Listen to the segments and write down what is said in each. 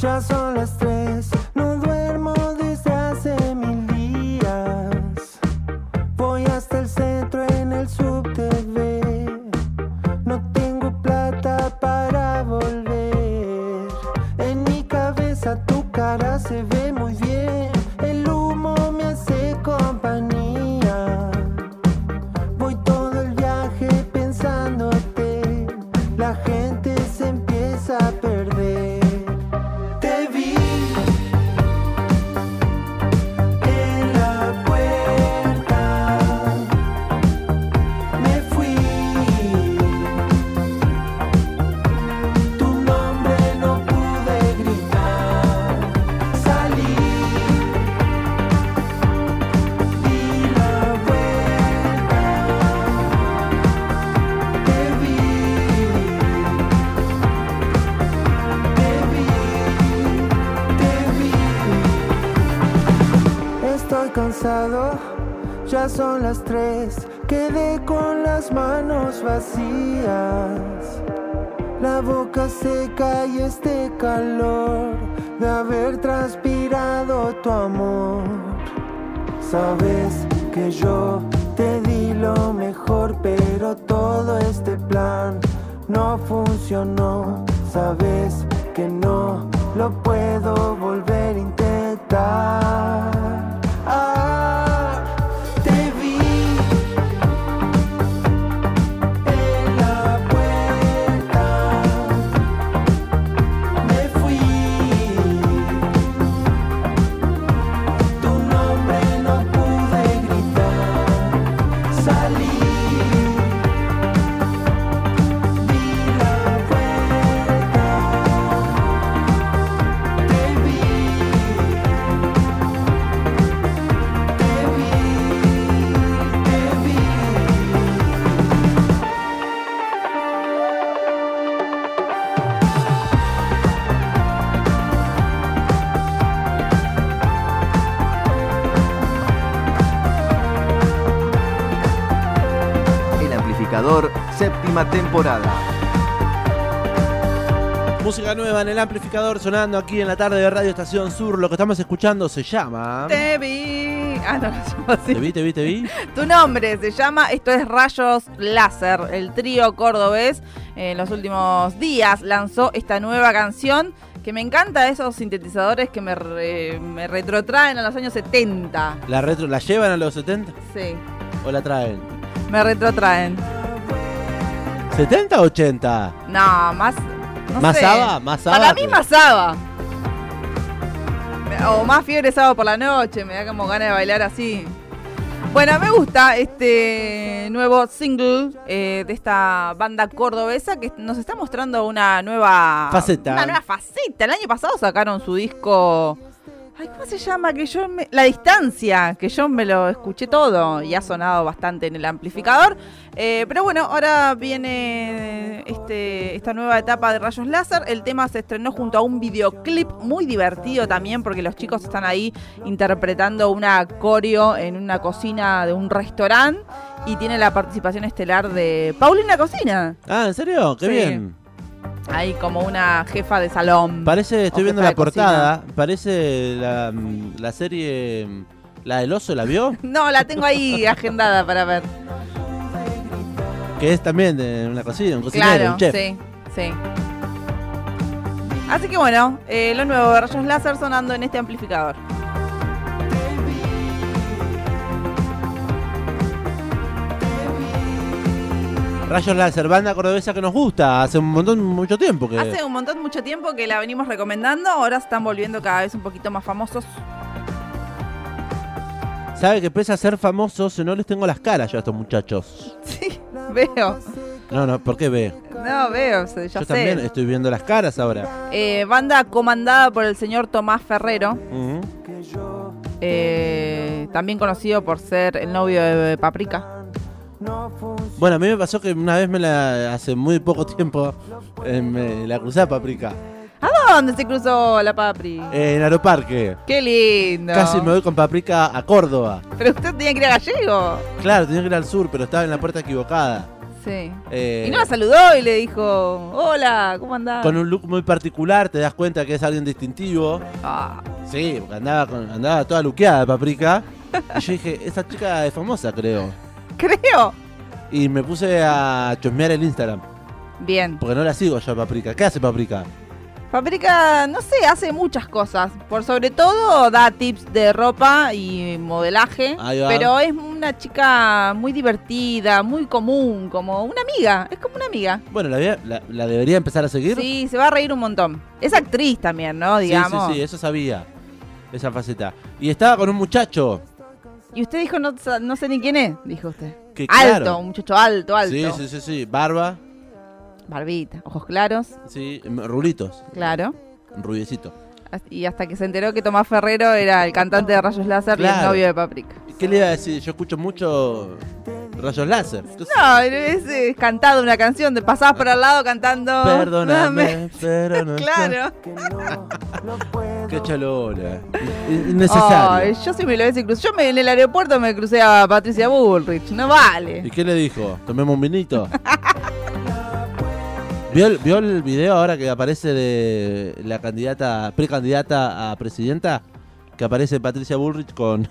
Ya son las tres, Cansado, ya son las tres. Quedé con las manos vacías. La boca seca y este calor de haber transpirado tu amor. Sabes que yo te di lo mejor, pero todo este plan no funcionó. Sabes séptima temporada. Música nueva en el amplificador sonando aquí en la tarde de Radio Estación Sur. Lo que estamos escuchando se llama. Te vi. Ah, no, así. Te vi, te vi, te vi. Tu nombre se llama, esto es Rayos Láser, el trío cordobés. En los últimos días lanzó esta nueva canción que me encanta esos sintetizadores que me, re- me retrotraen a los años 70. ¿La, retro, ¿La llevan a los 70 Sí, o la traen? me retrotraen. ¿70 o 80? No, más. No ¿Más sé. Saba? ¿Más Saba Para mí, más Saba. O más fiebre sábado por la noche, me da como ganas de bailar así. Bueno, me gusta este nuevo single eh, de esta banda cordobesa que nos está mostrando una nueva Faceta. Una nueva faceta. El año pasado sacaron su disco. Ay, ¿cómo se llama? Que yo me- La distancia, que yo me lo escuché todo y ha sonado bastante en el amplificador. Eh, pero bueno, ahora viene este, esta nueva etapa de Rayos Láser. El tema se estrenó junto a un videoclip muy divertido también, porque los chicos están ahí interpretando una coreo en una cocina de un restaurante y tiene la participación estelar de Paulina Cocina. Ah, ¿en serio? Qué Sí. bien. Ahí como una jefa de salón. Parece, estoy viendo la cocina. portada. Parece la, la serie. La del oso, ¿la vio? No, la tengo ahí agendada para ver. Que es también de una cocina, un cocinero, Claro, un chef. sí, sí. Así que bueno, eh, lo nuevo de rayos láser sonando en este amplificador. Rayos Láser, banda cordobesa que nos gusta hace un montón, mucho tiempo que. Hace un montón, mucho tiempo que la venimos recomendando, ahora están volviendo cada vez un poquito más famosos. Sabe que pese a ser famosos, no les tengo las caras yo a estos muchachos. Sí, veo. No, no, ¿por qué ve? No, veo, ya yo sé. también estoy viendo las caras ahora. Eh, banda comandada por el señor Tomás Ferrero, Ujú. eh, también conocido por ser el novio de Paprika. Bueno, a mí me pasó que una vez me la. hace muy poco tiempo. eh, me la crucé a Paprika. ¿A dónde se cruzó la Papri? eh, en Aeroparque. Qué lindo. Casi me voy con Paprika a Córdoba. Pero usted tenía que ir a Gallego. Claro, tenía que ir al sur, pero estaba en la puerta equivocada. Sí. Eh, Y no la saludó y le dijo, hola, ¿cómo andás? con un look muy particular, te das cuenta que es alguien distintivo. Ah, Sí, porque andaba, con- andaba toda luqueada, Paprika. Y yo dije, esa chica es famosa, creo. creo. Y me puse a chusmear el Instagram, Bien. porque no la sigo yo Paprika. ¿Qué hace Paprika? Paprika, no sé, hace muchas cosas. Por sobre todo da tips de ropa y modelaje. Ahí va. Pero es una chica muy divertida, muy común, como una amiga. Es como una amiga. Bueno, la, la- la debería empezar a seguir. Sí, se va a reír un montón. Es actriz también, ¿no? sí, Digamos. sí, sí, eso sabía. Esa faceta. Y estaba con un muchacho. Y usted dijo, no, no sé ni quién es, dijo usted. Que, alto, claro, un muchacho alto, alto. Sí, sí, sí, sí. Barba, Barbita, ojos claros, sí, em, rulitos, claro. rubiecito. Y hasta que se enteró que Tomás Ferrero era el cantante de Rayos Láser y el novio de Paprika. ¿Qué le iba a decir? Yo escucho mucho rayos láser. ¿Qué sé? No, es eh, cantado una canción, de pasabas por al lado cantando. Perdóname, pero no. Claro. Qué chalona. In- Innecesario. Ay, yo sí me lo hubiese cruzado. Yo me, en el aeropuerto me crucé a Patricia Bullrich. No ¿Y vale. qué le dijo? ¿Tomemos un vinito? ¿Vio el, ¿Vio el video ahora que aparece de la candidata, precandidata a presidenta? Que aparece Patricia Bullrich con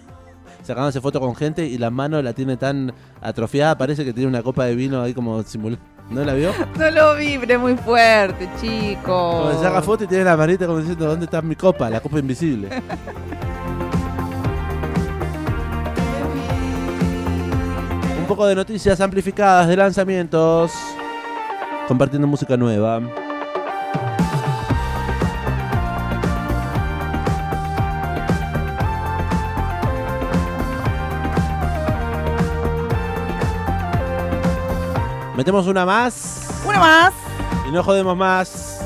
sacándose foto con gente y la mano la tiene tan atrofiada, parece que tiene una copa de vino ahí como simulando. ¿No la vio? No lo vibre muy fuerte, chico. Se saca foto y tiene la manita como diciendo, ¿dónde está mi copa? La copa invisible. Un poco de noticias amplificadas de lanzamientos. Compartiendo música nueva. Metemos una más Una más. y no jodemos más.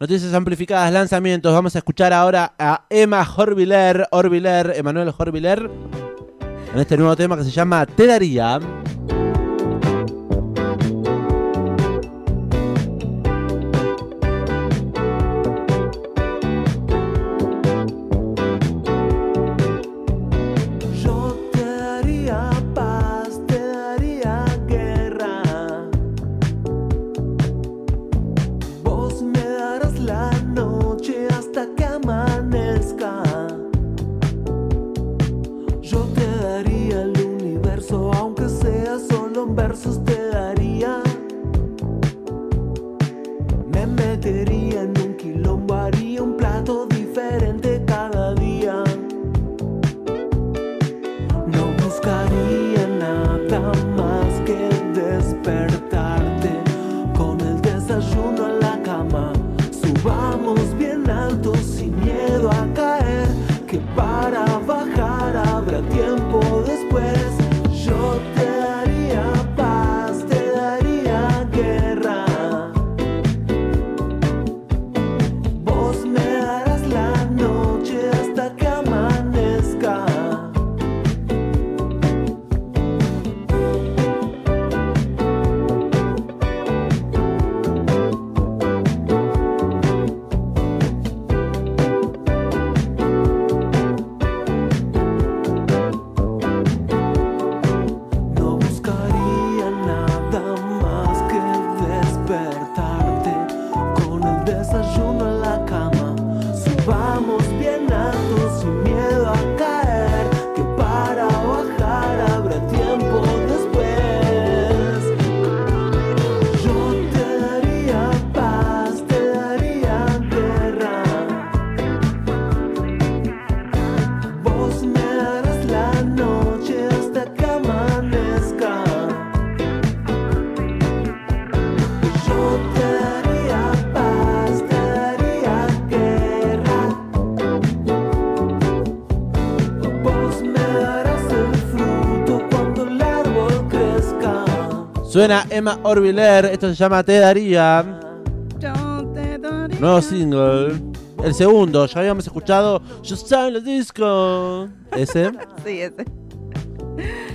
Noticias amplificadas, lanzamientos. Vamos a escuchar ahora a Emma Horviller, Orviller, Emanuel Horviller, en este nuevo tema que se llama Te daría. deberían Suena Emma Orviller, esto se llama Te daría. Yo Nuevo single. El segundo, ya habíamos escuchado Time the Disco. Ese. Sí, ese.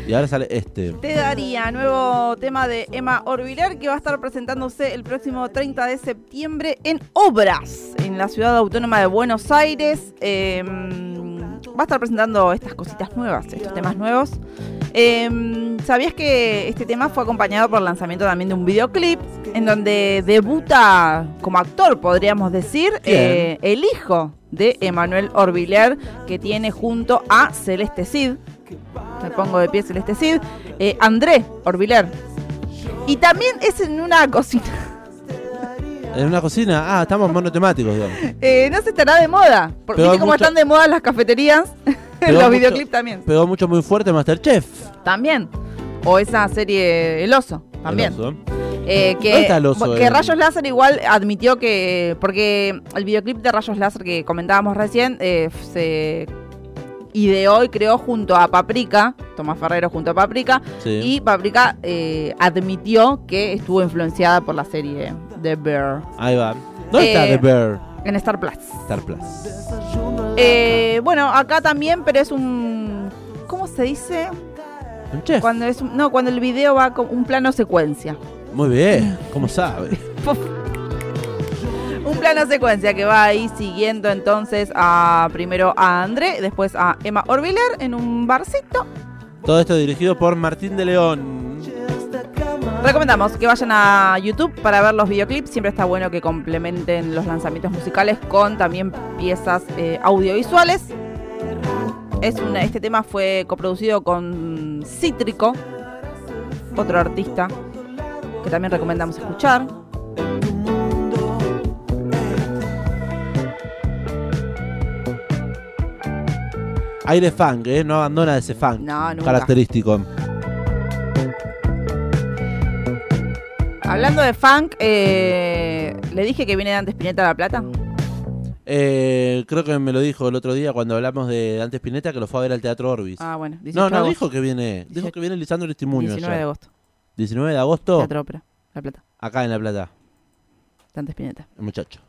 Y ahora sale este. Te daría nuevo tema de Emma Orbiler que va a estar presentándose el próximo 30 de septiembre en Obras, en la ciudad autónoma de Buenos Aires. Eh, va a estar presentando estas cositas nuevas, estos temas nuevos. Eh, ¿Sabías que este tema fue acompañado por el lanzamiento también de un videoclip en donde debuta como actor, podríamos decir, eh, el hijo de Emanuel Orbiler que tiene junto a Celeste Cid? Me pongo de pie Celeste Cid. eh, André Orbiler. Y también es en una cocina. En una cocina. Ah, estamos monotemáticos, digamos. Eh, no se estará de moda. Porque viste cómo mucho- están de moda las cafeterías. Los videoclips también. Pegó mucho muy fuerte Masterchef. También. O esa serie El Oso. También. El oso. Eh, que, ¿Dónde está el oso que Rayos Láser igual admitió que. Porque el videoclip de Rayos Láser que comentábamos recién eh, se ideó y creó junto a Paprika, Tomás Ferrero junto a Paprika, Sí. y Paprika eh, admitió que estuvo influenciada por la serie The Bear Ahí va. ¿Dónde está Eh, The Bear? en Star Plus. Star Plus. Eh, bueno, acá también, pero es un. ¿Cómo se dice? Un chef. Cuando es no, cuando el video va con un plano secuencia. Muy bien. ¿Cómo sabe? Un plano secuencia que va ahí siguiendo entonces a primero a André, después a Emma Orbiler en un barcito. Todo esto dirigido por Martín de León. Recomendamos que vayan a YouTube para ver los videoclips. Siempre está bueno que complementen los lanzamientos musicales con también piezas eh, audiovisuales. Es una- este tema fue coproducido con Cítrico, otro artista que también recomendamos escuchar. Aire funk, ¿eh? No abandona ese funk. No, nunca. Característico. Hablando de funk, eh, le dije que viene Dante Spinetta a La Plata. Eh, creo que me lo dijo el otro día cuando hablamos de Dante Spinetta que lo fue a ver al Teatro Orbis. Ah, bueno, 18 no, de no agosto. dijo que viene. Dijo 18. que viene Lisandro Estimuño 19 de agosto. 19 de agosto, Teatro Ópera, La Plata. acá en La Plata, Dante Spinetta. el muchacho.